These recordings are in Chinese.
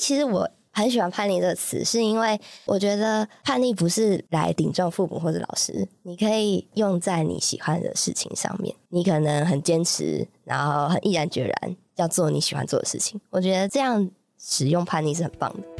其实我很喜欢叛逆这个词，是因为我觉得叛逆不是来顶撞父母或者老师，你可以用在你喜欢的事情上面。你可能很坚持，然后很毅然决然要做你喜欢做的事情。我觉得这样使用叛逆是很棒的。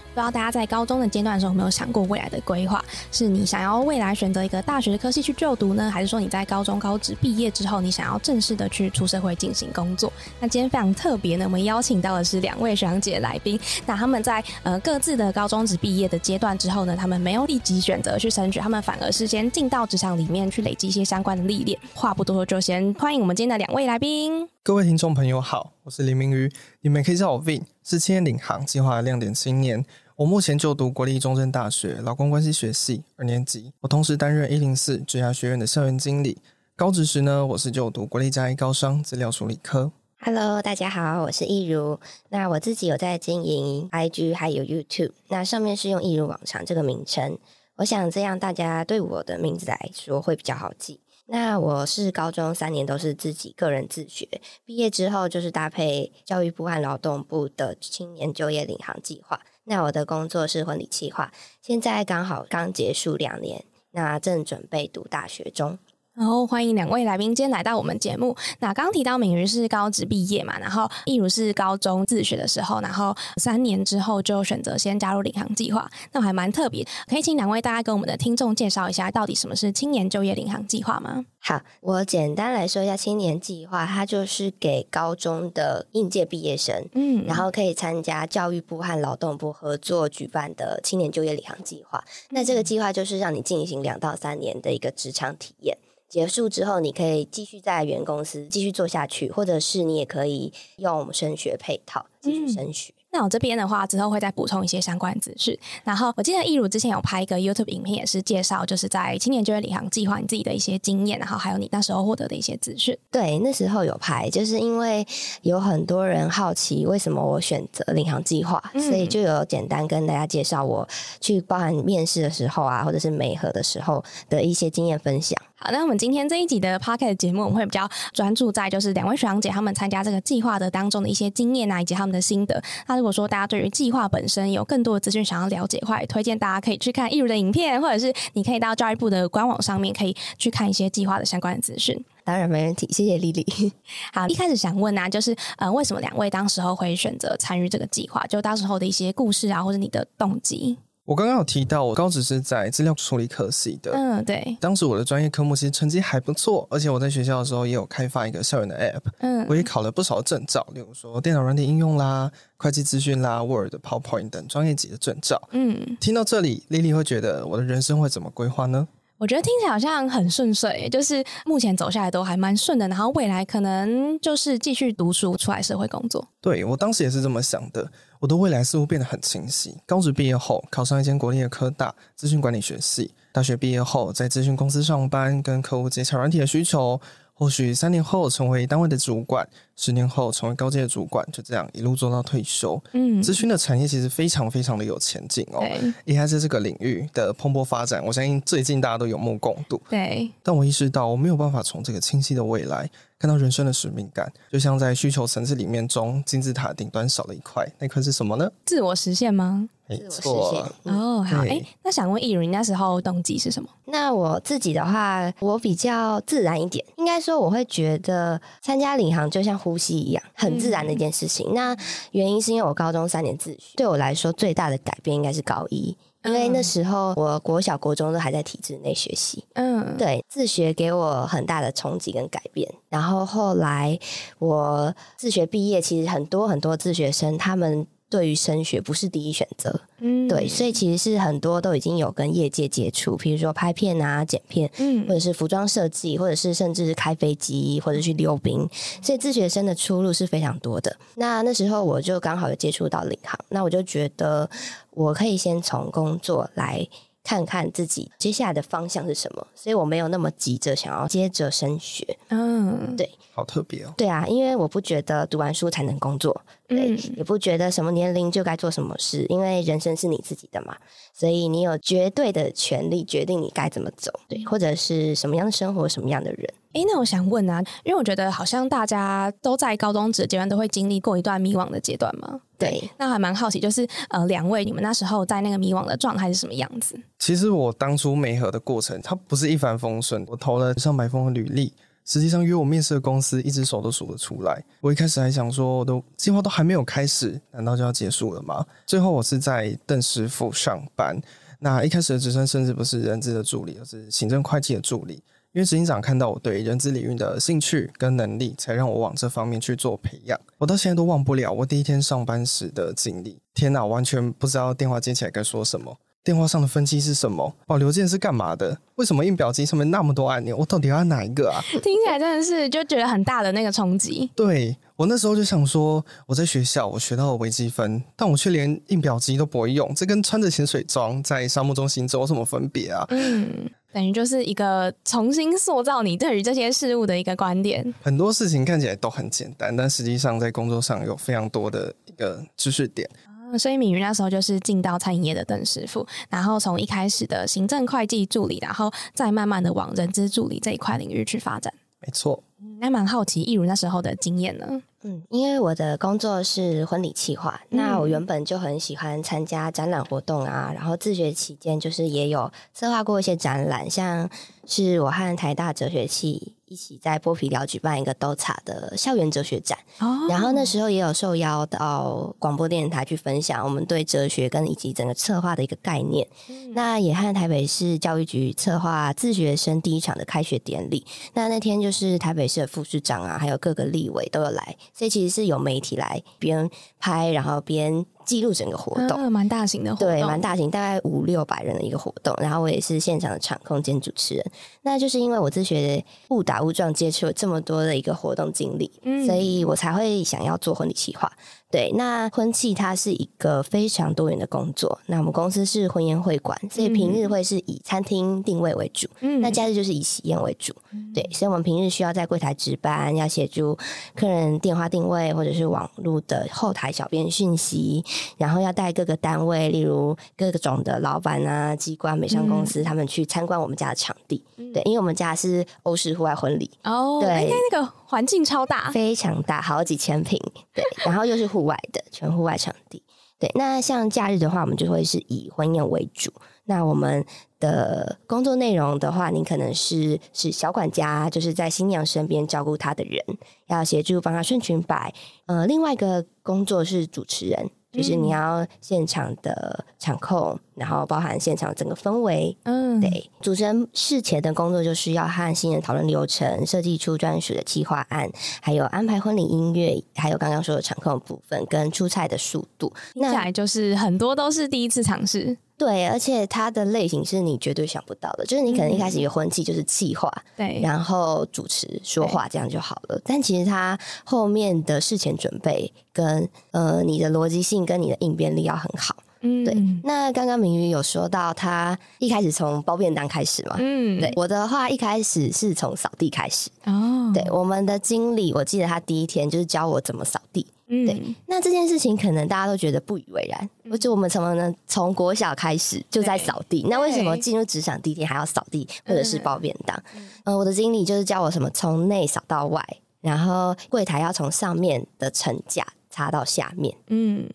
不知道大家在高中的阶段的时候有没有想过未来的规划？是你想要未来选择一个大学的科系去就读呢，还是说你在高中高职毕业之后，你想要正式的去出社会进行工作？那今天非常特别呢，我们邀请到的是两位学长姐来宾。那他们在呃各自的高中职毕业的阶段之后呢，他们没有立即选择去升学，他们反而是先进到职场里面去累积一些相关的历练。话不多说，就先欢迎我们今天的两位来宾。各位听众朋友好，我是林明瑜，你们可以叫我 Vin，是青年领航计划的亮点青年。我目前就读国立中正大学劳工关系学系二年级，我同时担任一零四职涯学院的校园经理。高职时呢，我是就读国立嘉义高商资料处理科。Hello，大家好，我是易如。那我自己有在经营 IG 还有 YouTube，那上面是用易如往常这个名称。我想这样大家对我的名字来说会比较好记。那我是高中三年都是自己个人自学，毕业之后就是搭配教育部和劳动部的青年就业领航计划。那我的工作是婚礼企划，现在刚好刚结束两年，那正准备读大学中。然后欢迎两位来宾今天来到我们节目。那刚刚提到敏瑜是高职毕业嘛，然后亦如是高中自学的时候，然后三年之后就选择先加入领航计划，那还蛮特别。可以请两位大家跟我们的听众介绍一下，到底什么是青年就业领航计划吗？好，我简单来说一下青年计划，它就是给高中的应届毕业生，嗯，然后可以参加教育部和劳动部合作举办的青年就业领航计划。那这个计划就是让你进行两到三年的一个职场体验。结束之后，你可以继续在原公司继续做下去，或者是你也可以用升学配套继续升学。那我这边的话，之后会再补充一些相关资讯。然后我记得易如之前有拍一个 YouTube 影片，也是介绍就是在青年就业领航计划你自己的一些经验，然后还有你那时候获得的一些资讯。对，那时候有拍，就是因为有很多人好奇为什么我选择领航计划，所以就有简单跟大家介绍我去包含面试的时候啊，或者是美合的时候的一些经验分享。好，那我们今天这一集的 p o c k e t 节目，我们会比较专注在就是两位学长姐他们参加这个计划的当中的一些经验啊，以及他们的心得。那如果说大家对于计划本身有更多的资讯想要了解的话，也推荐大家可以去看易如的影片，或者是你可以到教育部的官网上面可以去看一些计划的相关的资讯。当然没问题，谢谢丽丽。好，一开始想问啊，就是呃，为什么两位当时候会选择参与这个计划？就当时候的一些故事啊，或者你的动机。我刚刚有提到，我高职是在资料处理科系的。嗯，对。当时我的专业科目其实成绩还不错，而且我在学校的时候也有开发一个校园的 App。嗯，我也考了不少证照，例如说电脑软体应用啦、会计资讯啦、Word、PowerPoint 等专业级的证照。嗯，听到这里，丽丽会觉得我的人生会怎么规划呢？我觉得听起来好像很顺遂，就是目前走下来都还蛮顺的，然后未来可能就是继续读书，出来社会工作。对我当时也是这么想的。我的未来似乎变得很清晰。高职毕业后，考上一间国立的科大资讯管理学系。大学毕业后，在资讯公司上班，跟客户接洽软体的需求。或许三年后成为单位的主管，十年后成为高阶的主管，就这样一路做到退休。嗯，咨询的产业其实非常非常的有前景哦。也还是这个领域的蓬勃发展，我相信最近大家都有目共睹。对，但我意识到我没有办法从这个清晰的未来。看到人生的使命感，就像在需求层次里面中金字塔顶端少了一块，那块是什么呢？自我实现吗？没错。哦，好，哎，那想问易如，你那时候动机是什么？那我自己的话，我比较自然一点，应该说我会觉得参加领航就像呼吸一样，很自然的一件事情。那原因是因为我高中三年自学，对我来说最大的改变应该是高一。因为那时候我国小、国中都还在体制内学习，嗯，对，自学给我很大的冲击跟改变。然后后来我自学毕业，其实很多很多自学生他们对于升学不是第一选择。嗯对，所以其实是很多都已经有跟业界接触，比如说拍片啊、剪片，嗯或者是服装设计，或者是甚至是开飞机，或者去溜冰，所以自学生的出路是非常多的。那那时候我就刚好有接触到领航，那我就觉得我可以先从工作来。看看自己接下来的方向是什么，所以我没有那么急着想要接着升学。嗯对好特别哦。对啊，因为我不觉得读完书才能工作，对，嗯也不觉得什么年龄就该做什么事，因为人生是你自己的嘛，所以你有绝对的权利决定你该怎么走，对，或者是什么样的生活，什么样的人。诶，那我想问啊，因为我觉得好像大家都在高中职阶段都会经历过一段迷惘的阶段嘛。对，那还蛮好奇，就是呃，两位你们那时候在那个迷惘的状态是什么样子？其实我当初媒合的过程，它不是一帆风顺。我投了上百封履历，实际上约我面试的公司，一只手都数得出来。我一开始还想说，我都计划都还没有开始，难道就要结束了吗？最后我是在邓师傅上班。那一开始的职称甚至不是人资的助理，而是行政会计的助理。因为执行长看到我对人资领域的兴趣跟能力，才让我往这方面去做培养。我到现在都忘不了我第一天上班时的经历。天哪，完全不知道电话接起来该说什么。电话上的分机是什么？保留键是干嘛的？为什么印表机上面那么多按钮？我到底要按哪一个啊？听起来真的是就觉得很大的那个冲击。对我那时候就想说，我在学校我学到了微积分，但我却连印表机都不会用，这跟穿着潜水装在沙漠中行走有什么分别啊？嗯，等于就是一个重新塑造你对于这些事物的一个观点。很多事情看起来都很简单，但实际上在工作上有非常多的一个知识点。嗯所以敏瑜那时候就是进到餐饮业的邓师傅，然后从一开始的行政会计助理，然后再慢慢的往人资助理这一块领域去发展。没错，嗯那蛮好奇，易如那时候的经验呢？嗯，因为我的工作是婚礼企划，那我原本就很喜欢参加展览活动啊，然后自学期间就是也有策划过一些展览，像是我和台大哲学系一起在剥皮寮举办一个都查的校园哲学展，哦然后那时候也有受邀到广播电台去分享我们对哲学跟以及整个策划的一个概念。那也和台北市教育局策划自学生第一场的开学典礼。那那天就是台北市的副市长啊，还有各个立委都有来，所以其实是有媒体来边拍，然后边记录整个活动。嗯蛮大型的活动，对，蛮大型，大概五六百人的一个活动。然后我也是现场的场控兼主持人。那就是因为我自学误打误撞接触了这么多的一个活动经历，嗯所以我才会想要做婚礼企划。对，那婚庆它是一个非常多元的工作。那我们公司是婚宴会馆，所以平日会是以餐厅定位为主，嗯那假日就是以喜宴为主。对，所以我们平日需要在柜台值班，要协助客人电话定位或者是网络的后台小编讯息，然后要带各个单位，例如各个种的老板啊、机关、美商公司，他们去参观我们家的场地。对，因为我们家是欧式户外婚礼，哦，对应该那个环境超大，非常大，好几千平，对，然后又是户外的，全户外场地。对，那像假日的话，我们就会是以婚宴为主。那我们的工作内容的话，您可能是是小管家，就是在新娘身边照顾她的人，要协助帮她顺裙摆。呃，另外一个工作是主持人，就是你要现场的场控，然后包含现场整个氛围，嗯，对，主持人事前的工作就是要和新人讨论流程，设计出专属的计划案，还有安排婚礼音乐，还有刚刚说的场控部分跟出菜的速度。那下来就是很多都是第一次尝试，对，而且它的类型是你绝对想不到的，就是你可能一开始嗯有婚期就是企划，对，然后主持说话这样就好了。但其实它后面的事前准备跟呃你的逻辑性跟你的应变力要很好。嗯对，那刚刚明宇有说到他一开始从包便当开始嘛？嗯，对，我的话一开始是从扫地开始。哦，对，我们的经理，我记得他第一天就是教我怎么扫地。嗯，对那这件事情可能大家都觉得不以为然，而且我们怎么能从国小开始就在扫地，那为什么进入职场第一天还要扫地或者是包便当？嗯、我的经理就是教我什么从内扫到外，然后柜台要从上面的层架擦到下面。嗯，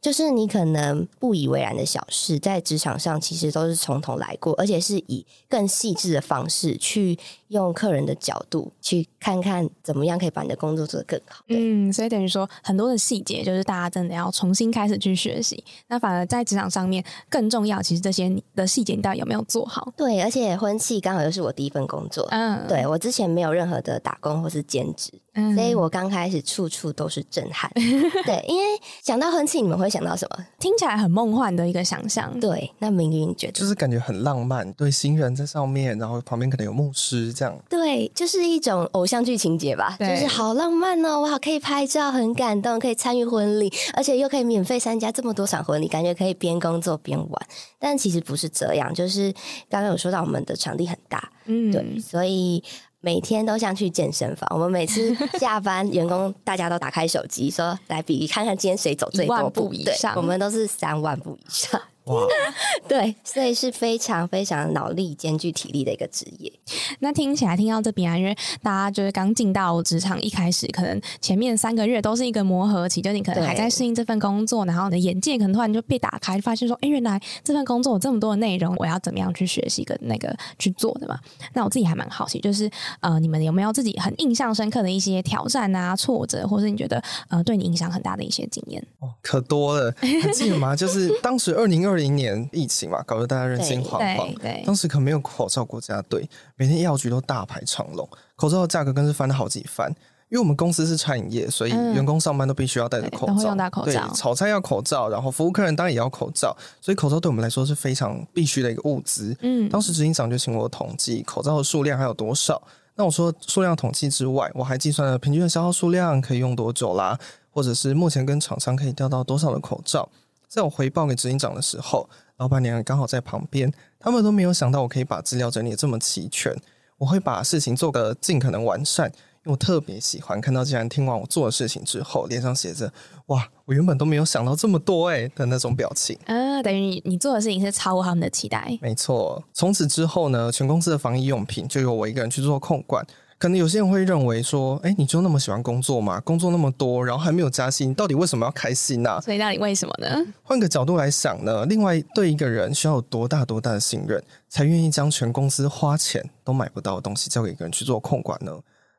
就是你可能不以为然的小事，在职场上其实都是从头来过，而且是以更细致的方式去用客人的角度去看看怎么样可以把你的工作做得更好。对，嗯，所以等于说很多的细节，就是大家真的要重新开始去学习。那反而在职场上面更重要，其实这些你的细节你到底有没有做好？对，而且婚庆刚好又是我第一份工作。嗯，对我之前没有任何的打工或是兼职，嗯所以我刚开始处处都是震撼。对，因为想到婚庆，你们会想到什么？听起来很梦幻的一个想象。对，那明云觉得就是感觉很浪漫，对新人在上面，然后旁边可能有牧师这样。对，就是一种偶像剧情节吧，就是好浪漫哦，哇，可以拍照，很感动，可以参与婚礼，而且又可以免费参加这么多场婚礼，感觉可以边工作边玩。但其实不是这样，就是刚刚有说到我们的场地很大，嗯对，所以。每天都像去健身房，我们每次 下班，员工大家都打开手机说来比看看今天谁走最多对步以上。我们都是三万步以上，哇，对，所以是非常非常脑力兼具体力的一个职业。那听起来听到这边啊，因为大家就是刚进到职场，一开始可能前面三个月都是一个磨合期，就你可能还在适应这份工作，然后你的眼界可能突然就被打开，发现说，哎，原来这份工作有这么多的内容，我要怎么样去学习跟那个去做的嘛？那我自己还蛮好奇，就是呃，你们有没有自己很印象深刻的一些挑战啊、挫折，或是你觉得呃对你影响很大的一些经验？哦，可多了，还记得吗？就是当时二零二零年疫情嘛，搞得大家人心惶惶对。对当时可没有口罩国家队，每天药局都大排长龙，口罩的价格更是翻了好几番。因为我们公司是餐饮业，所以嗯员工上班都必须要戴着口罩，对炒菜要口罩，然后服务客人当然也要口罩，所以口罩对我们来说是非常必须的一个物资。嗯当时执行长就请我统计口罩的数量还有多少。那我说数量统计之外，我还计算了平均的消耗数量可以用多久啦，或者是目前跟厂商可以调到多少的口罩。在我回报给执行长的时候，老板娘刚好在旁边，他们都没有想到我可以把资料整理的这么齐全。我会把事情做得尽可能完善，因为我特别喜欢看到，既然听完我做的事情之后，脸上写着“哇，我原本都没有想到这么多诶”的那种表情。啊，等于你你做的事情是超乎他们的期待。没错，从此之后呢，全公司的防疫用品就由我一个人去做控管。可能有些人会认为说，哎，你就那么喜欢工作吗？工作那么多，然后还没有加薪，到底为什么要开心呢、所以到底为什么呢？换个角度来想呢，另外对一个人需要有多大多大的信任，才愿意将全公司花钱都买不到的东西交给一个人去做控管呢？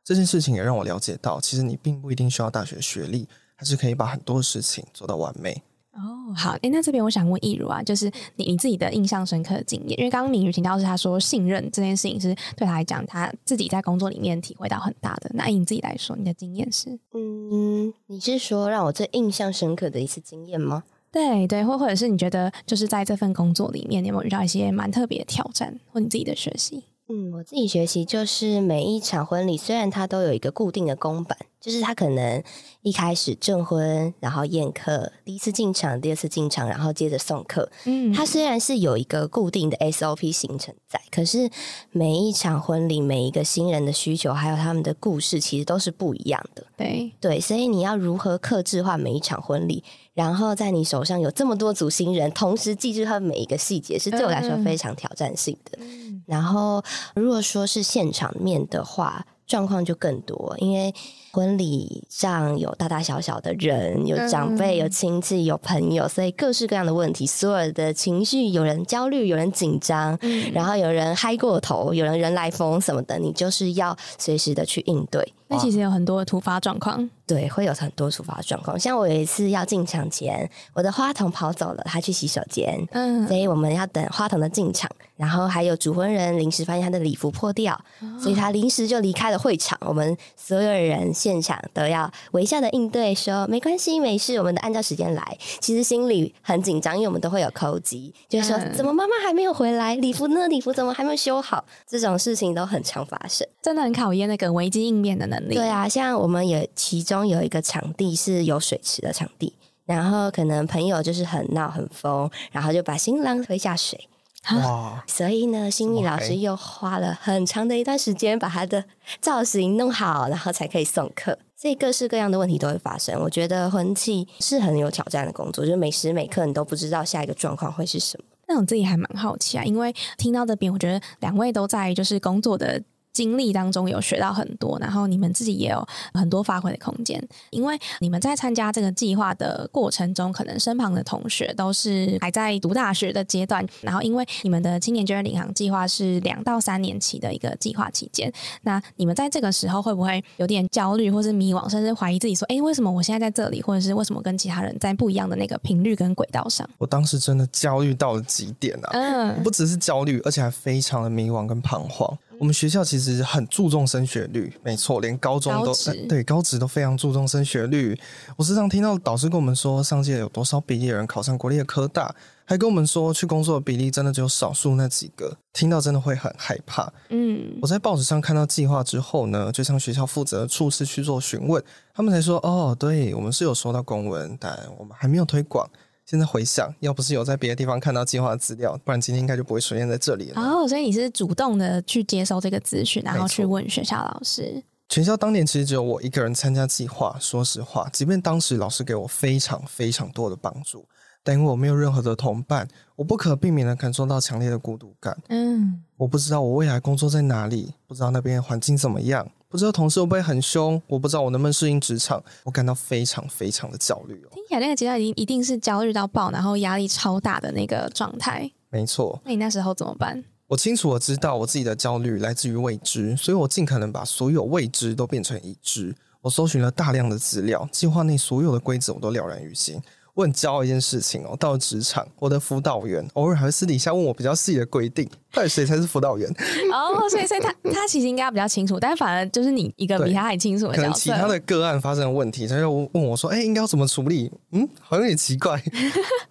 这件事情也让我了解到，其实你并不一定需要大学学历，还是可以把很多事情做到完美。哦，好，诶，那这边我想问易如啊，就是你你自己的印象深刻的经验，因为刚刚明宇提到是他说信任这件事情是对他来讲，他自己在工作里面体会到很大的。那以你自己来说，你的经验是？嗯，你是说让我最印象深刻的一次经验吗？对对，或或者是你觉得就是在这份工作里面，你有没有遇到一些蛮特别的挑战，或你自己的学习？嗯，我自己学习就是每一场婚礼，虽然它都有一个固定的公版，就是它可能一开始证婚，然后宴客，第一次进场，第二次进场，然后接着送客。嗯它虽然是有一个固定的 SOP 行程在，可是每一场婚礼，每一个新人的需求，还有他们的故事，其实都是不一样的。对，对，所以你要如何克制化每一场婚礼，然后在你手上有这么多组新人，同时记住他们每一个细节，是对我来说嗯非常挑战性的。然后，如果说是现场面的话，状况就更多，因为婚礼上有大大小小的人，有长辈，嗯有亲戚，有朋友，所以各式各样的问题，所有的情绪，有人焦虑，有人紧张，嗯然后有人嗨过头，有人人来疯什么的，你就是要随时的去应对。那其实有很多的突发状况。对，会有很多突发状况。像我有一次要进场前，我的花童跑走了，他去洗手间，嗯所以我们要等花童的进场。然后还有主婚人临时发现他的礼服破掉，所以他临时就离开了会场。我们所有人现场都要微笑的应对，说没关系，没事，我们的按照时间来。其实心里很紧张，因为我们都会有扣机，就是说、嗯怎么妈妈还没有回来，礼服呢？礼服怎么还没有修好？这种事情都很常发生。真的很考验那个危机应变的能力。对啊，像我们也其中有一个场地是有水池的场地，然后可能朋友就是很闹很疯，然后就把新郎推下水。哇，所以呢，新密老师又花了很长的一段时间把他的造型弄好，然后才可以送客。所以各式各样的问题都会发生。我觉得婚庆是很有挑战的工作，就是每时每刻你都不知道下一个状况会是什么。那我自己还蛮好奇啊，因为听到这边，我觉得两位都在就是工作的经历当中有学到很多，然后你们自己也有很多发挥的空间。因为你们在参加这个计划的过程中，可能身旁的同学都是还在读大学的阶段，然后因为你们的青年就业领航计划是两到三年期的一个计划期间，那你们在这个时候会不会有点焦虑，或是迷惘，甚至怀疑自己说，诶，为什么我现在在这里，或者是为什么跟其他人在不一样的那个频率跟轨道上？我当时真的焦虑到了极点啊！嗯不只是焦虑，而且还非常的迷惘跟彷徨。我们学校其实很注重升学率，没错，连高中都对高职都非常注重升学率。我时常听到导师跟我们说，上届有多少比例的人考上国立的科大，还跟我们说去工作的比例真的只有少数那几个，听到真的会很害怕。嗯，我在报纸上看到计划之后呢，就向学校负责的处室去做询问，他们才说：“哦，对我们是有收到公文，但我们还没有推广。”现在回想，要不是有在别的地方看到计划的资料，不然今天应该就不会出现在这里了。哦，所以你是主动的去接收这个资讯，然后去问学校老师。全校当年其实只有我一个人参加计划。说实话，即便当时老师给我非常非常多的帮助，但因为我没有任何的同伴，我不可避免的感受到强烈的孤独感。嗯，我不知道我未来工作在哪里，不知道那边环境怎么样，不知道同事会不会很凶，我不知道我能不能适应职场，我感到非常非常的焦虑哦。听起来那个阶段一定一定是焦虑到爆，然后压力超大的那个状态。没错，那你那时候怎么办？我清楚的知道我自己的焦虑来自于未知，所以我尽可能把所有未知都变成已知。我搜寻了大量的资料，计划内所有的规则我都了然于心。我很骄傲一件事情哦，到了职场，我的辅导员偶尔还会私底下问我比较细的规定，到底谁才是辅导员？哦，所以所以他 他其实应该比较清楚，但反而就是你一个比他还清楚的可能。其他的个案发生了问题，他就问我说：“ 哎、应该要怎么处理？”嗯，好像有点奇怪。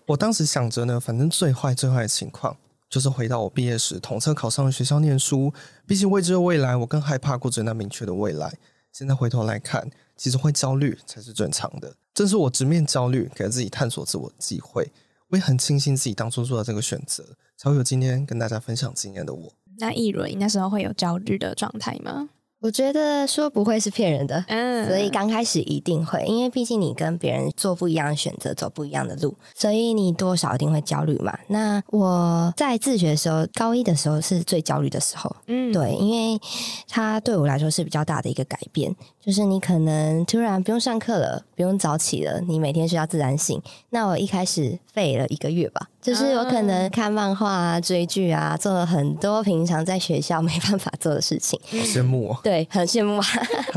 我当时想着呢，反正最坏最坏的情况就是回到我毕业时统测考上的学校念书。毕竟未知的未来，我更害怕过着那明确的未来。现在回头来看，其实会焦虑才是正常的。正是我直面焦虑，给自己探索自我的机会。我也很庆幸自己当初做了这个选择，才会有今天跟大家分享经验的我。那易伦，你那时候会有焦虑的状态吗？我觉得说不会是骗人的，嗯所以刚开始一定会，因为毕竟你跟别人做不一样的选择，走不一样的路，所以你多少一定会焦虑嘛。那我在自学的时候，高一的时候是最焦虑的时候，嗯，对，因为它对我来说是比较大的一个改变，就是你可能突然不用上课了，不用早起了，你每天需要自然醒。那我一开始废了一个月吧，就是我可能看漫画啊、追剧啊，做了很多平常在学校没办法做的事情。好羡慕哦！对，很羡慕啊。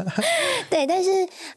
对，但是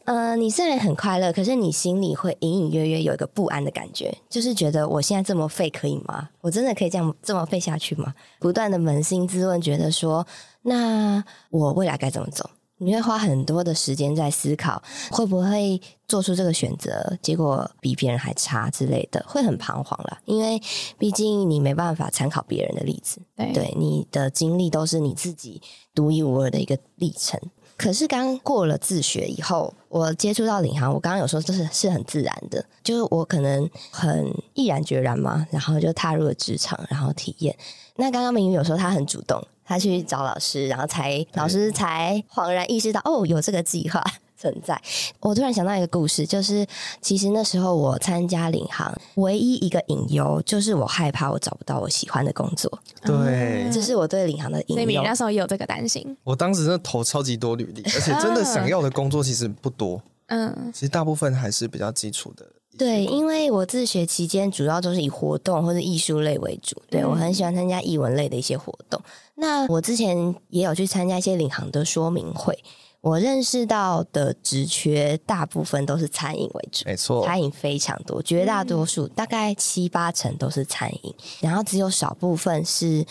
呃，你虽然很快乐，可是你心里会隐隐约约有一个不安的感觉，就是觉得我现在这么废可以吗？我真的可以这样这么废下去吗？不断的扪心自问，觉得说，那我未来该怎么走？你会花很多的时间在思考，会不会做出这个选择，结果比别人还差之类的，会很彷徨啦。因为毕竟你没办法参考别人的例子，对对，你的经历都是你自己独一无二的一个历程。可是刚过了自学以后，我接触到领航，我刚刚有说这是是很自然的，就是我可能很毅然决然嘛，然后就踏入了职场，然后体验。那刚刚明宇有说他很主动，他去找老师，然后才老师才恍然意识到哦，有这个计划 存在。我突然想到一个故事，就是其实那时候我参加领航，唯一一个隐忧就是我害怕我找不到我喜欢的工作，对，这是我对领航的隐忧所以你那。时候也有这个担心。我当时真的投超级多履历，而且真的想要的工作其实不多，嗯，其实大部分还是比较基础的。对，因为我自学期间主要都是以活动或者艺术类为主，对、嗯我很喜欢参加艺文类的一些活动。那我之前也有去参加一些领航的说明会，我认识到的职缺大部分都是餐饮为主。没错，餐饮非常多，绝大多数、大概七八成都是餐饮，然后只有少部分是，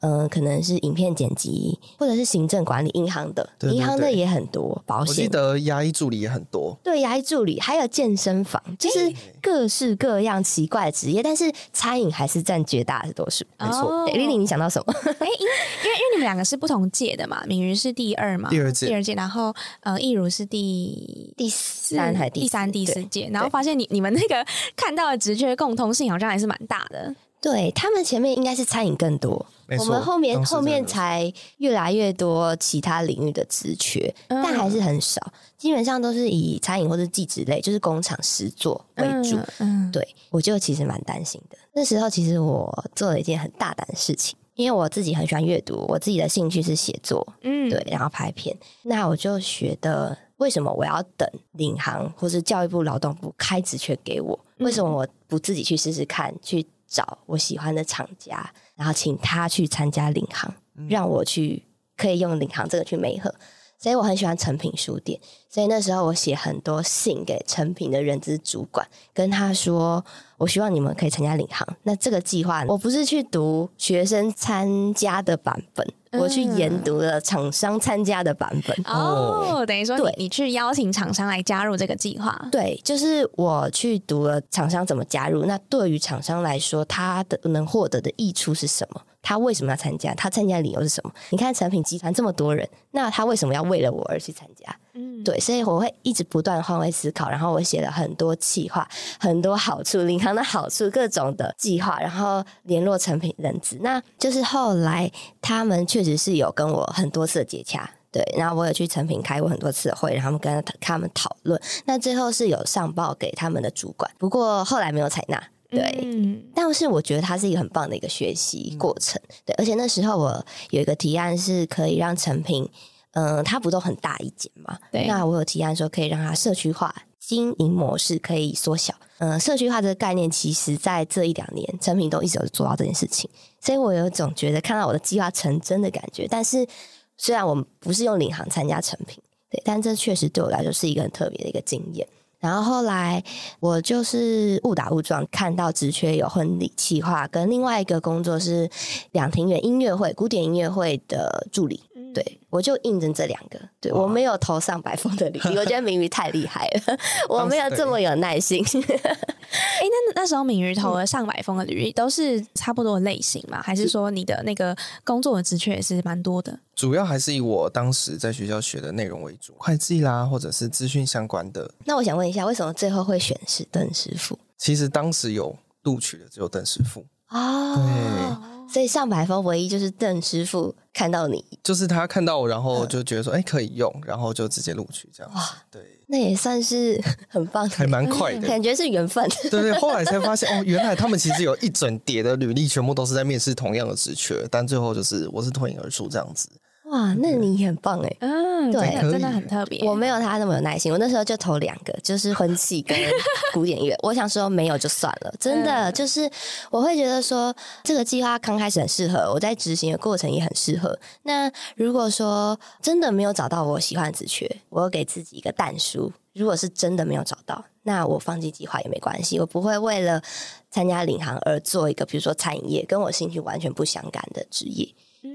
嗯、可能是影片剪辑或者是行政管理，银行的，对对银行的也很多，保险我记险得牙医助理也很多。对，牙医助理还有健身房，就是各式各样奇怪的职业，但是餐饮还是占绝大多数。没错丽丽，你想到什么？哎，因为因为因为你们两个是不同届的嘛，敏瑜是第二嘛，第二届第二届，然后呃，易如是第第三还是第三、第四届，然后发现你你们那个看到的职缺共通性好像还是蛮大的。对他们前面应该是餐饮更多，我们后面后面才越来越多其他领域的职缺，嗯但还是很少，基本上都是以餐饮或者技职类，就是工厂实作为主。嗯，对我就其实蛮担心的。那时候其实我做了一件很大胆的事情，因为我自己很喜欢阅读，我自己的兴趣是写作，嗯，对，然后拍片。那我就觉得，为什么我要等领航或是教育部劳动部开职缺给我？为什么我不自己去试试看，去找我喜欢的厂家，然后请他去参加领航，让我去可以用领航这个去媒合。所以我很喜欢成品书店，所以那时候我写很多信给成品的人资主管，跟他说我希望你们可以参加领航。那这个计划，我不是去读学生参加的版本，我去研读了厂商参加的版本。哦，等于说对你你去邀请厂商来加入这个计划，对，就是我去读了厂商怎么加入。那对于厂商来说，他的能获得的益处是什么？他为什么要参加？他参加的理由是什么？你看成品集团这么多人，那他为什么要为了我而去参加？嗯，对，所以我会一直不断换位思考，然后我写了很多计划，很多好处，领航的好处，各种的计划，然后联络成品人资。那就是后来他们确实是有跟我很多次的接洽。对，然后我有去成品开过很多次的会，然后他们跟他们讨论，那最后是有上报给他们的主管，不过后来没有采纳。对，嗯但是我觉得它是一个很棒的一个学习过程，对，而且那时候我有一个提案是可以让成品，嗯、它不都很大一间嘛？对那我有提案说可以让它社区化经营模式可以缩小，嗯、社区化这个概念，其实在这一两年，成品都一直有做到这件事情，所以我有一种觉得看到我的计划成真的感觉。但是虽然我们不是用领航参加成品，对，但这确实对我来说是一个很特别的一个经验。然后后来我就是误打误撞看到职缺有婚礼企划，跟另外一个工作是两庭园音乐会、古典音乐会的助理。嗯对，我就印证这两个。对我没有投上百封的履历，我觉得明宇太厉害了，我没有这么有耐心。哎、那那时候敏瑜投了上百封的履历，都是差不多的类型嘛？还是说你的那个工作的职缺也是蛮多的？主要还是以我当时在学校学的内容为主，会计啦，或者是资讯相关的。那我想问一下，为什么最后会选是邓师傅其实当时有录取的只有邓师傅，啊？所以上百封唯一就是邓师傅看到你，就是他看到我，然后就觉得说，哎、可以用，然后就直接录取这样哇。对，那也算是很棒的，还蛮快的。感觉是缘分。对对，后来才发现哦，原来他们其实有一整叠的履历，全部都是在面试同样的职缺，但最后就是我是脱颖而出这样子。哇，那你很棒哎！嗯，对真的很特别。我没有他那么有耐心，我那时候就投两个，就是婚庆跟古典乐。我想说没有就算了，真的、嗯就是我会觉得说这个计划刚开始很适合，我在执行的过程也很适合。那如果说真的没有找到我喜欢的职缺，我给自己一个淡书。如果是真的没有找到，那我放弃计划也没关系，我不会为了参加领航而做一个比如说餐饮业跟我兴趣完全不相干的职业。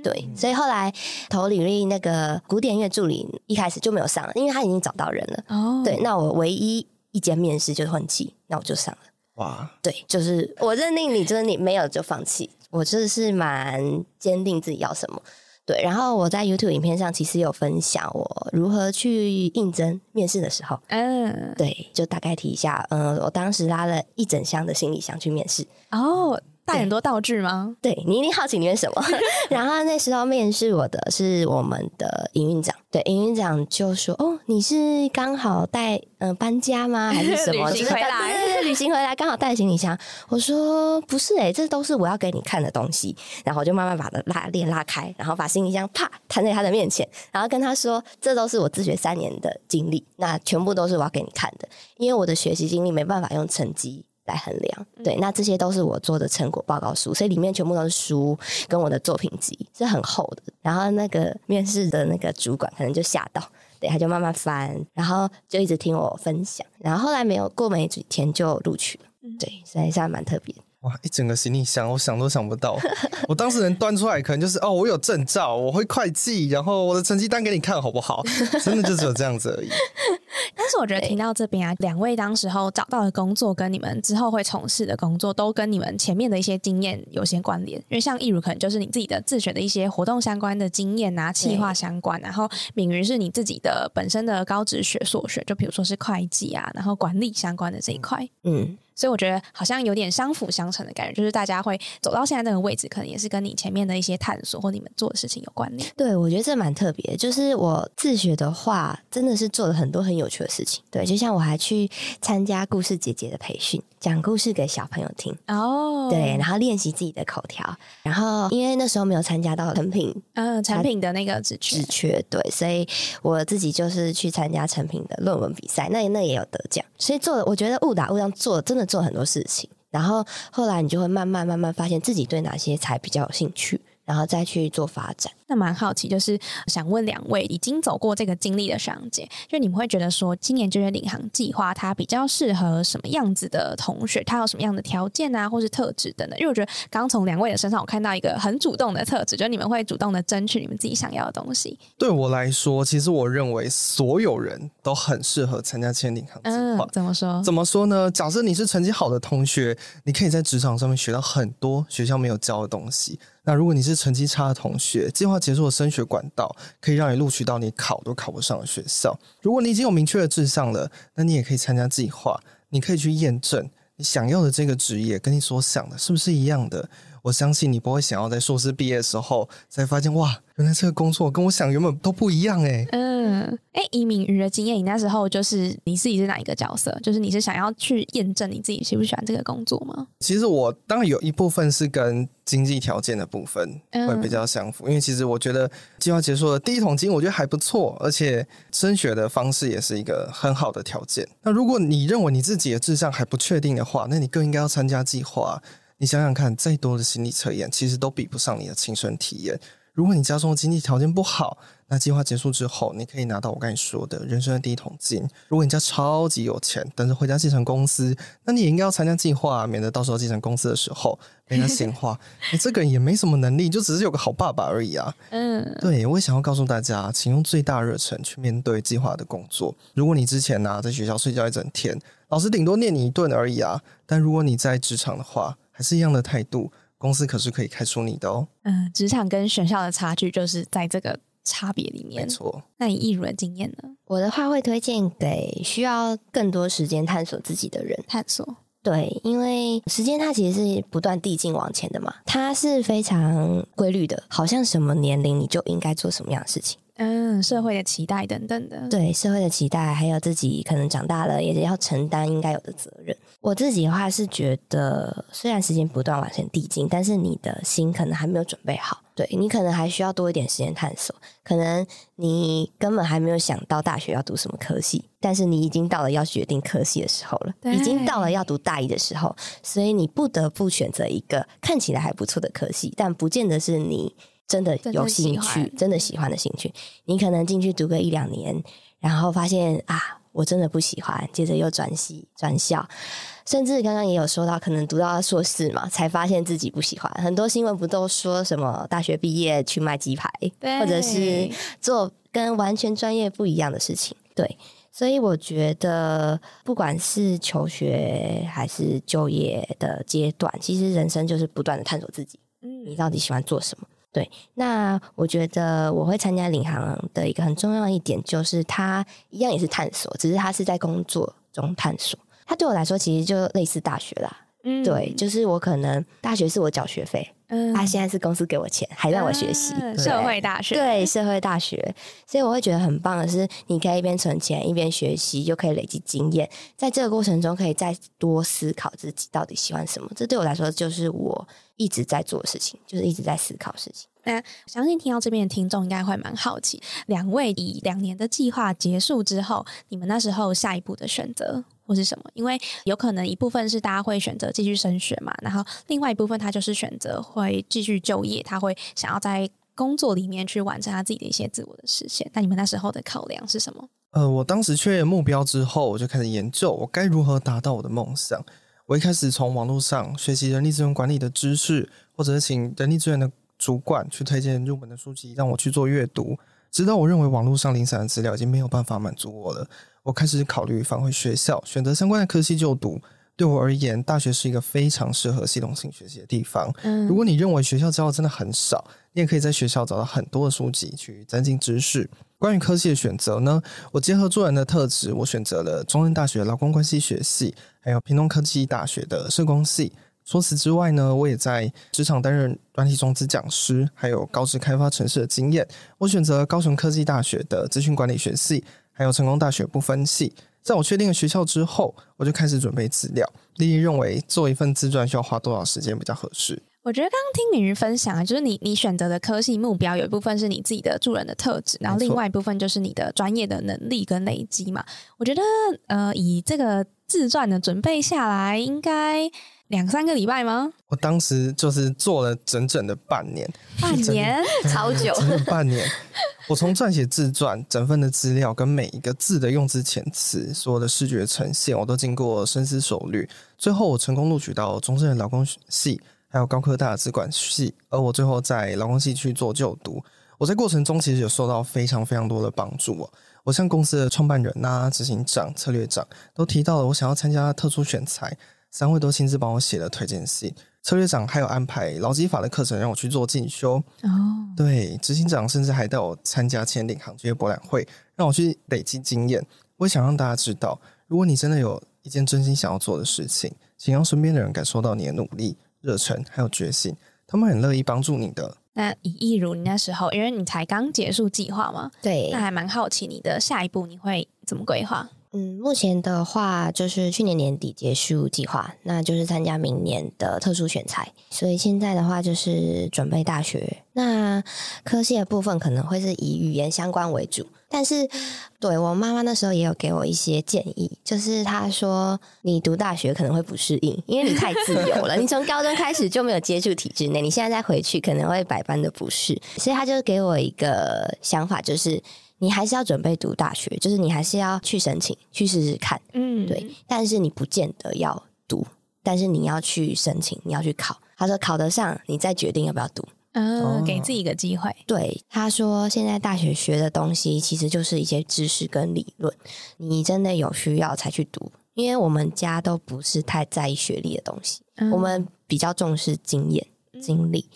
对，所以后来投履历那个古典乐助理一开始就没有上了，因为他已经找到人了。哦，对，那我唯一一间面试就是混气，那我就上了。哇，对，就是我认定你，就是你没有就放弃。我就是蛮坚定自己要什么。对，然后我在 YouTube 影片上其实有分享我如何去应征面试的时候，嗯，对，就大概提一下。嗯、我当时拉了一整箱的行李箱去面试，哦，带很多道具吗？对你一定好奇里面什么。然后那时候面试我的是我们的营运长，对，营运长就说：“哦，你是刚好带嗯、呃搬家吗？还是什么？旅 行就是回来对对对，旅行回来 刚好带行李箱。”我说：“不是诶、这都是我要给你看的东西。”然后我就慢慢把的拉链拉开，然后把行李箱啪摊在他的面前，然后跟他说：“这都是我自学三年的经历，那全部都是我要给你看的，因为我的学习经历没办法用成绩。”来衡量，对，那这些都是我做的成果报告书，所以里面全部都是书跟我的作品集，是很厚的。然后那个面试的那个主管可能就吓到，对，他就慢慢翻，然后就一直听我分享，然后后来没有过没几天就录取了，对，所以算蛮特别的。哇，一整个行李箱，我想都想不到。我当时能端出来，可能就是哦，我有证照，我会会计，然后我的成绩单给你看好不好？真的就只有这样子而已。但是我觉得听到这边啊，两位当时候找到的工作跟你们之后会从事的工作，都跟你们前面的一些经验有些关联。因为像易如可能就是你自己的自学的一些活动相关的经验啊，企划相关，然后敏瑜是你自己的本身的高职学所学，就比如说是会计啊，然后管理相关的这一块。嗯，所以我觉得好像有点相辅相成的感觉，就是大家会走到现在这个位置，可能也是跟你前面的一些探索或你们做的事情有关联。对，我觉得这蛮特别。就是我自学的话，真的是做了很多很有趣的事情。对，就像我还去参加故事姐姐的培训，讲故事给小朋友听。哦对，然后练习自己的口条。然后因为那时候没有参加到成品嗯，产品的那个职缺职，缺，对，所以我自己就是去参加成品的论文比赛，那那也有得奖。所以做的，我觉得误打误撞做，真的做很多事情。然后后来你就会慢慢慢慢发现自己对哪些才比较有兴趣。然然后再去做发展。那蛮好奇，就是想问两位已经走过这个经历的商姐，就你们会觉得说，今年就业领航计划它比较适合什么样子的同学？它有什么样的条件啊，或是特质等等？因为我觉得刚从两位的身上，我看到一个很主动的特质，就是你们会主动的争取你们自己想要的东西。对我来说，其实我认为所有人都很适合参加青年领航计划。怎么说？怎么说呢？假设你是成绩好的同学，你可以在职场上面学到很多学校没有教的东西。那如果你是成绩差的同学，计划结束的升学管道可以让你录取到你考都考不上的学校。如果你已经有明确的志向了，那你也可以参加计划，你可以去验证你想要的这个职业跟你所想的是不是一样的。我相信你不会想要在硕士毕业的时候才发现，哇，原来这个工作跟我想原本都不一样哎。嗯，哎，以敏瑜的经验，你那时候就是你自己是哪一个角色？就是你是想要去验证你自己喜不喜欢这个工作吗？其实我当然有一部分是跟经济条件的部分会比较相符，因为其实我觉得计划结束的第一桶金，我觉得还不错，而且升学的方式也是一个很好的条件。那如果你认为你自己的志向还不确定的话，那你更应该要参加计划。你想想看，再多的心理测验，其实都比不上你的亲身体验。如果你家中的经济条件不好，那计划结束之后，你可以拿到我刚才说的人生的第一桶金。如果你家超级有钱，等着回家继承公司，那你也应该要参加计划，免得到时候继承公司的时候被人家闲话。你这个人也没什么能力，就只是有个好爸爸而已啊。嗯，对，我也想要告诉大家，请用最大热忱去面对计划的工作。如果你之前呢在学校睡觉一整天，老师顶多念你一顿而已啊。但如果你在职场的话，还是一样的态度，公司可是可以开除你的哦。嗯，职场跟学校的差距就是在这个差别里面。没错。那你一如的经验呢？我的话会推荐给需要更多时间探索自己的人。探索。对，因为时间它其实是不断递进往前的嘛，它是非常规律的，好像什么年龄你就应该做什么样的事情。嗯，社会的期待等等的，对社会的期待，还有自己可能长大了也要承担应该有的责任。我自己的话是觉得，虽然时间不断往前递进，但是你的心可能还没有准备好。对你可能还需要多一点时间探索，可能你根本还没有想到大学要读什么科系，但是你已经到了要决定科系的时候了，已经到了要读大一的时候，所以你不得不选择一个看起来还不错的科系，但不见得是你。真的有兴趣，真的喜欢的兴趣，你可能进去读个一两年，然后发现啊，我真的不喜欢，接着又转系转校，甚至刚刚也有说到，可能读到硕士嘛，才发现自己不喜欢。很多新闻不都说什么大学毕业去卖鸡排，或者是做跟完全专业不一样的事情？对，所以我觉得，不管是求学还是就业的阶段，其实人生就是不断的探索自己。嗯，你到底喜欢做什么？对，那我觉得我会参加领航的一个很重要一点，就是它一样也是探索，只是它是在工作中探索。它对我来说，其实就类似大学啦。嗯，对，就是我可能大学是我缴学费，嗯，他现在是公司给我钱，还让我学习社会大学，对社会大学，所以我会觉得很棒的是，你可以一边存钱一边学习，又可以累积经验，在这个过程中可以再多思考自己到底喜欢什么。这对我来说，就是我一直在做的事情，就是一直在思考事情。那相信听到这边的听众应该会蛮好奇，两位以两年的计划结束之后，你们那时候下一步的选择或是什么？因为有可能一部分是大家会选择继续升学嘛，然后另外一部分他就是选择会继续就业，他会想要在工作里面去完成他自己的一些自我的实现。那你们那时候的考量是什么？呃，我当时确认目标之后，我就开始研究我该如何达到我的梦想。我一开始从网络上学习人力资源管理的知识，或者是请人力资源的。主管去推荐入门的书籍，让我去做阅读。直到我认为网络上零散的资料已经没有办法满足我了，我开始考虑返回学校，选择相关的科系就读。对我而言，大学是一个非常适合系统性学习的地方。嗯，如果你认为学校教的真的很少，你也可以在学校找到很多的书籍去增进知识。关于科系的选择呢，我结合做人的特质，我选择了中央大学劳工关系学系，还有屏东科技大学的社工系。除此之外呢，我也在职场担任软体种子讲师，还有高职开发城市的经验。我选择高雄科技大学的资讯管理学系，还有成功大学不分系。在我确定了学校之后，我就开始准备资料。丽丽认为做一份自传需要花多少时间比较合适？我觉得刚刚听敏瑜分享啊，就是你你选择的科系目标有一部分是你自己的助人的特质，然后另外一部分就是你的专业的能力跟累积嘛。我觉得呃，以这个自传的准备下来，应该。两三个礼拜吗？我当时就是做了整整的半年，半年，超久，整整半年。我从撰写自传、整份的资料跟每一个字的用字遣词，所有的视觉呈现，我都经过深思熟虑。最后，我成功录取到中正的劳工系，还有高科大的资管系。而我最后在劳工系去做就读。我在过程中其实有受到非常非常多的帮助。我向公司的创办人呐、执行长、策略长都提到了我想要参加特殊选材，三位都亲自帮我写了推荐信。策略长还有安排劳基法的课程让我去做进修。哦，对，执行长甚至还带我参加前领航职业博览会，让我去累积经验。我也想让大家知道，如果你真的有一件真心想要做的事情，请让身边的人感受到你的努力、热忱还有决心，他们很乐意帮助你的。那以一如你那时候，因为你才刚结束计划嘛，对那，还蛮好奇你的下一步你会怎么规划？嗯，目前的话就是去年年底结束计划，那就是参加明年的特殊选材，所以现在的话就是准备大学。那科系的部分可能会是以语言相关为主，但是对我妈妈那时候也有给我一些建议，就是她说你读大学可能会不适应，因为你太自由了，你从高中开始就没有接触体制内，你现在再回去可能会百般的不适，所以她就给我一个想法，就是。你还是要准备读大学，就是你还是要去申请，去试试看，嗯，对。但是你不见得要读，但是你要去申请，你要去考。他说考得上，你再决定要不要读。嗯，哦给自己一个机会。对，他说现在大学学的东西其实就是一些知识跟理论，你真的有需要才去读。因为我们家都不是太在意学历的东西，嗯我们比较重视经验、经历。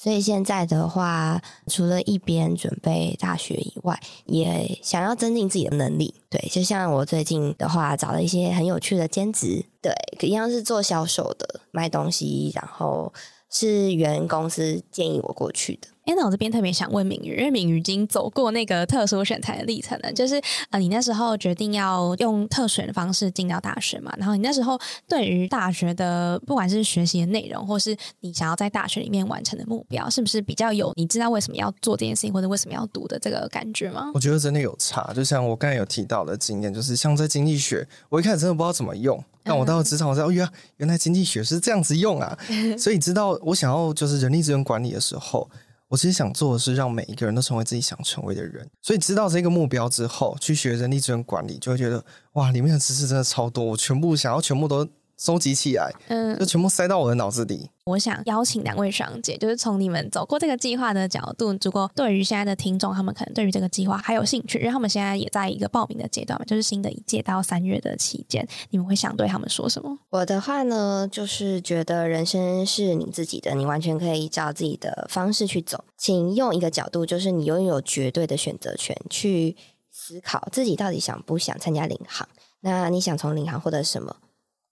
所以现在的话，除了一边准备大学以外，也想要增进自己的能力。对，就像我最近的话，找了一些很有趣的兼职，对，一样是做销售的，卖东西，然后是原公司建议我过去的。哎，那我这边特别想问敏瑜，因为敏瑜已经走过那个特殊选材的历程了，就是呃，你那时候决定要用特选的方式进到大学嘛，然后你那时候对于大学的不管是学习的内容，或是你想要在大学里面完成的目标，是不是比较有你知道为什么要做这件事情，或者为什么要读的这个感觉吗？我觉得真的有差，就像我刚才有提到的经验，就是像在经济学，我一开始真的不知道怎么用，但我到了职场，我才哦，原来原来经济学是这样子用啊，所以知道我想要就是人力资源管理的时候。我其实想做的是让每一个人都成为自己想成为的人，所以知道这个目标之后，去学人力资源管理，就会觉得哇，里面的知识真的超多，我全部想要全部都收集起来，嗯就，全部塞到我的脑子里。我想邀请两位爽姐，就是从你们走过这个计划的角度，如果对于现在的听众，他们可能对于这个计划还有兴趣，因为他们现在也在一个报名的阶段嘛，就是新的一届到三月的期间，你们会想对他们说什么？我的话呢，就是觉得人生是你自己的，你完全可以依照自己的方式去走。请用一个角度，就是你拥有绝对的选择权，去思考自己到底想不想参加领航。那你想从领航获得什么？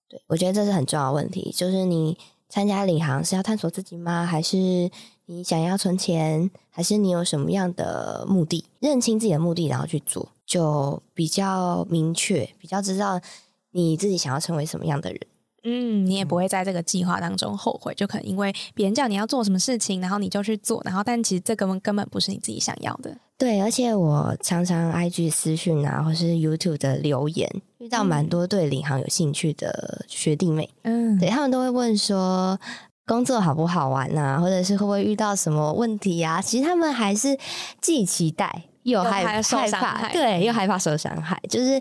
对我觉得这是很重要的问题，就是你参加领航是要探索自己吗？还是你想要存钱？还是你有什么样的目的？认清自己的目的，然后去做，就比较明确，比较知道你自己想要成为什么样的人。嗯，你也不会在这个计划当中后悔，就可能因为别人叫你要做什么事情，然后你就去做，然后但其实这根本根本不是你自己想要的。对，而且我常常 IG 私讯啊，或是 YouTube 的留言，遇到蛮多对领航有兴趣的学弟妹，嗯，对他们都会问说工作好不好玩啊，或者是会不会遇到什么问题啊？其实他们还是既期待又害怕受对，又害怕受伤害，就是。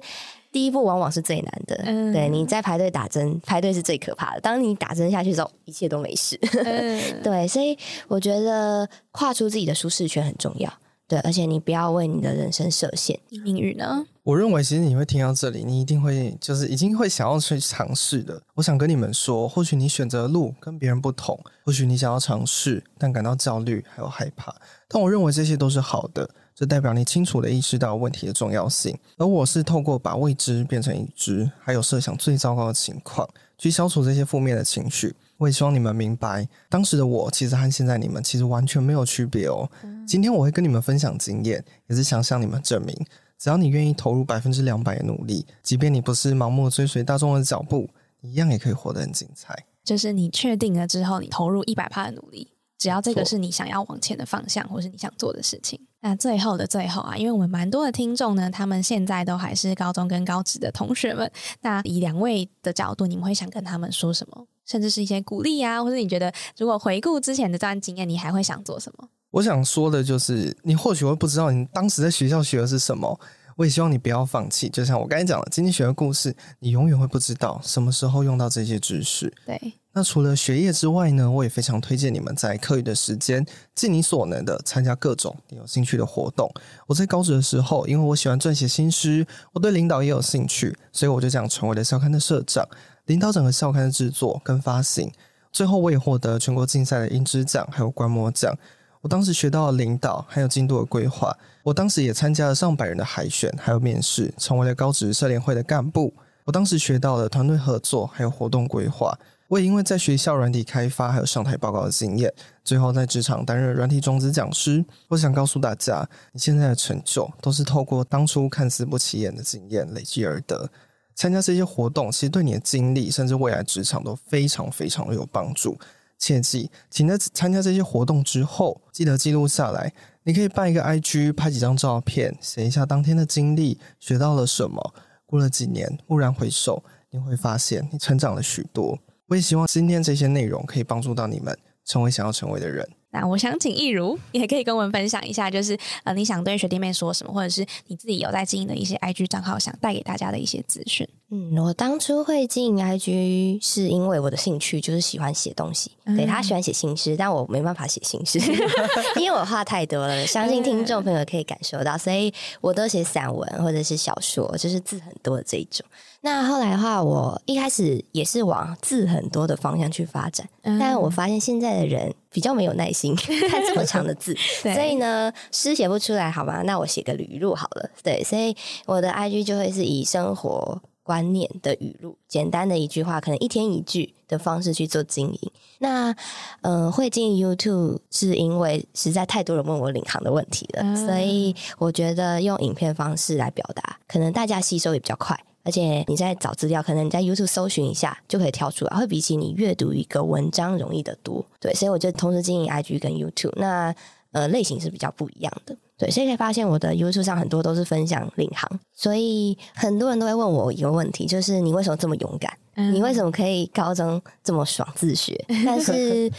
第一步往往是最难的，嗯对，你在排队打针，排队是最可怕的。当你打针下去之后，一切都没事。嗯 对，所以我觉得跨出自己的舒适圈很重要。对，而且你不要为你的人生设限。英语呢？我认为，其实你会听到这里，你一定会就是已经会想要去尝试的。我想跟你们说，或许你选择的路跟别人不同，或许你想要尝试，但感到焦虑还有害怕。但我认为这些都是好的，这代表你清楚的意识到问题的重要性。而我是透过把未知变成已知，还有设想最糟糕的情况，去消除这些负面的情绪。我也希望你们明白，当时的我其实和现在你们其实完全没有区别哦。今天我会跟你们分享经验，也是想向你们证明。只要你愿意投入百分之两百的努力，即便你不是盲目追随大众的脚步，你一样也可以活得很精彩。就是你确定了之后，你投入一百趴的努力，只要这个是你想要往前的方向，或是你想做的事情。那最后的最后啊，因为我们蛮多的听众呢，他们现在都还是高中跟高职的同学们。那以两位的角度，你们会想跟他们说什么？甚至是一些鼓励啊，或者你觉得如果回顾之前的这段经验，你还会想做什么？我想说的就是，你或许会不知道你当时在学校学的是什么。我也希望你不要放弃。就像我刚才讲的经济学的故事，你永远会不知道什么时候用到这些知识。对。那除了学业之外呢？我也非常推荐你们在课余的时间，尽你所能的参加各种你有兴趣的活动。我在高职的时候，因为我喜欢撰写新诗，我对领导也有兴趣，所以我就这样成为了校刊的社长，领导整个校刊的制作跟发行。最后，我也获得全国竞赛的英之奖，还有观摩奖。我当时学到了领导，还有进度的规划。我当时也参加了上百人的海选，还有面试，成为了高职社联会的干部。我当时学到了团队合作，还有活动规划。我也因为在学校软体开发还有上台报告的经验，最后在职场担任软体种子讲师。我想告诉大家，你现在的成就都是透过当初看似不起眼的经验累积而得。参加这些活动，其实对你的经历甚至未来职场都非常非常的有帮助。切记，请在参加这些活动之后，记得记录下来。你可以办一个 IG，拍几张照片，写一下当天的经历，学到了什么。过了几年，蓦然回首，你会发现你成长了许多。我也希望今天这些内容可以帮助到你们，成为想要成为的人。那我想请易如也可以跟我们分享一下，就是呃，你想对学弟妹说什么，或者是你自己有在经营的一些 IG 账号，想带给大家的一些资讯。嗯，我当初会进 IG 是因为我的兴趣就是喜欢写东西，对他喜欢写新诗，但我没办法写新诗，因为我话太多了，相信听众朋友可以感受到，所以我都写散文或者是小说，就是字很多的这一种。那后来的话，我一开始也是往字很多的方向去发展，但我发现现在的人比较没有耐心 看这么长的字，所以呢，诗写不出来，好吧？那我写个语录好了。对，所以我的 IG 就会是以生活观念的语录，简单的一句话，可能一天一句的方式去做经营。那呃，会经营 YouTube 是因为实在太多人问我领航的问题了，所以我觉得用影片方式来表达，可能大家吸收也比较快。而且你在找资料，可能你在 YouTube 搜寻一下就可以跳出来，会比起你阅读一个文章容易得多。对，所以我就同时经营 IG 跟 YouTube，那呃类型是比较不一样的。对，所以可以发现我的 YouTube 上很多都是分享领航，所以很多人都会问我一个问题，就是你为什么这么勇敢？你为什么可以高中这么爽自学，但是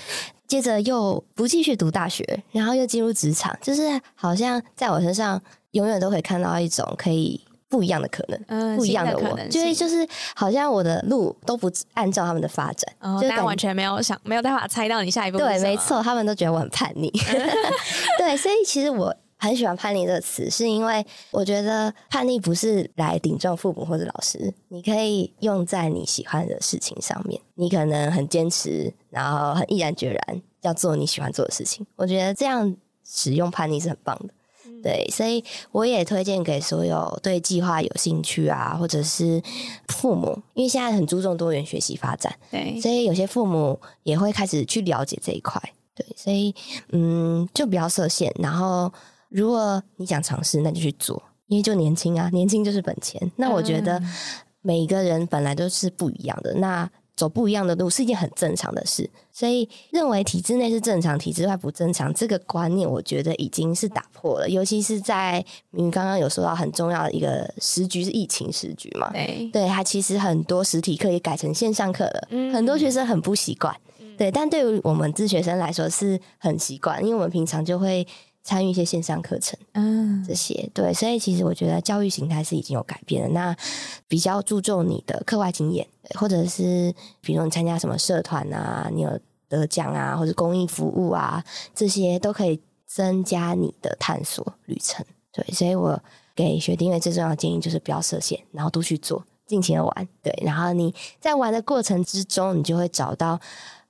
接着又不继续读大学，然后又进入职场？就是好像在我身上永远都可以看到一种可以。不一样的可能，不一样的我，就是就是好像我的路都不按照他们的发展，就完全没有想没有办法猜到你下一步。对，没错，他们都觉得我很叛逆。对，所以其实我很喜欢“叛逆”这个词，是因为我觉得叛逆不是来顶撞父母或者老师，你可以用在你喜欢的事情上面。你可能很坚持，然后很毅然决然要做你喜欢做的事情。我觉得这样使用叛逆是很棒的。对，所以我也推荐给所有对计划有兴趣啊，或者是父母，因为现在很注重多元学习发展，对，所以有些父母也会开始去了解这一块。对，所以嗯，就不要设限。然后，如果你想尝试，那就去做，因为就年轻啊，年轻就是本钱。那我觉得每一个人本来都是不一样的。那走不一样的路是一件很正常的事，所以认为体制内是正常，体制外不正常这个观念，我觉得已经是打破了。尤其是在你刚刚有说到很重要的一个时局是疫情时局嘛？对，对，它其实很多实体课也改成线上课了，很多学生很不习惯。对，但对于我们自学生来说是很习惯，因为我们平常就会。参与一些线上课程，嗯，这些对，所以其实我觉得教育形态是已经有改变了。那比较注重你的课外经验，或者是比如你参加什么社团啊，你有得奖啊，或者公益服务啊，这些都可以增加你的探索旅程。对，所以我给学弟妹最重要的建议就是不要设限，然后多去做，尽情的玩。对，然后你在玩的过程之中，你就会找到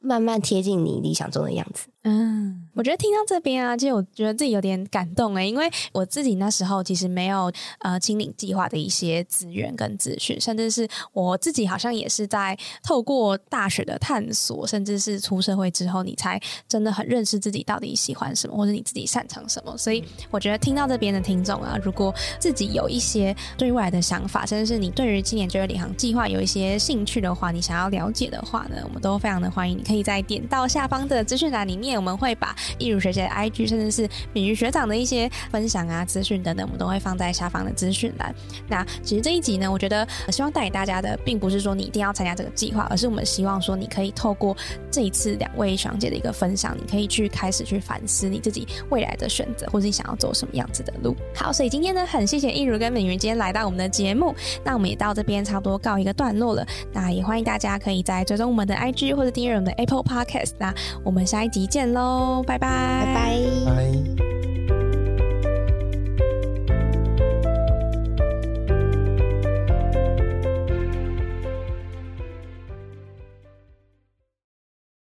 慢慢贴近你理想中的样子。嗯，我觉得听到这边啊，其实我觉得自己有点感动哎，因为我自己那时候其实没有呃清领计划的一些资源跟资讯，甚至是我自己好像也是在透过大学的探索，甚至是出社会之后，你才真的很认识自己到底喜欢什么，或者你自己擅长什么。所以我觉得听到这边的听众啊，如果自己有一些对未来的想法，甚至是你对于今年就业领航计划有一些兴趣的话，你想要了解的话呢，我们都非常的欢迎，你可以在点到下方的资讯栏里面。我们会把艺如学姐的 IG，甚至是敏瑜学长的一些分享啊、资讯等等，我们都会放在下方的资讯栏。那其实这一集呢，我觉得希望带给大家的，并不是说你一定要参加这个计划，而是我们希望说你可以透过这一次两位学长姐的一个分享，你可以去开始去反思你自己未来的选择，或者你想要走什么样子的路。好，所以今天呢，很谢谢艺如跟敏瑜今天来到我们的节目，那我们也到这边差不多告一个段落了。那也欢迎大家可以在追踪我们的 IG 或者订阅我们的 Apple Podcast。那我们下一集见喽，拜拜拜。拜拜。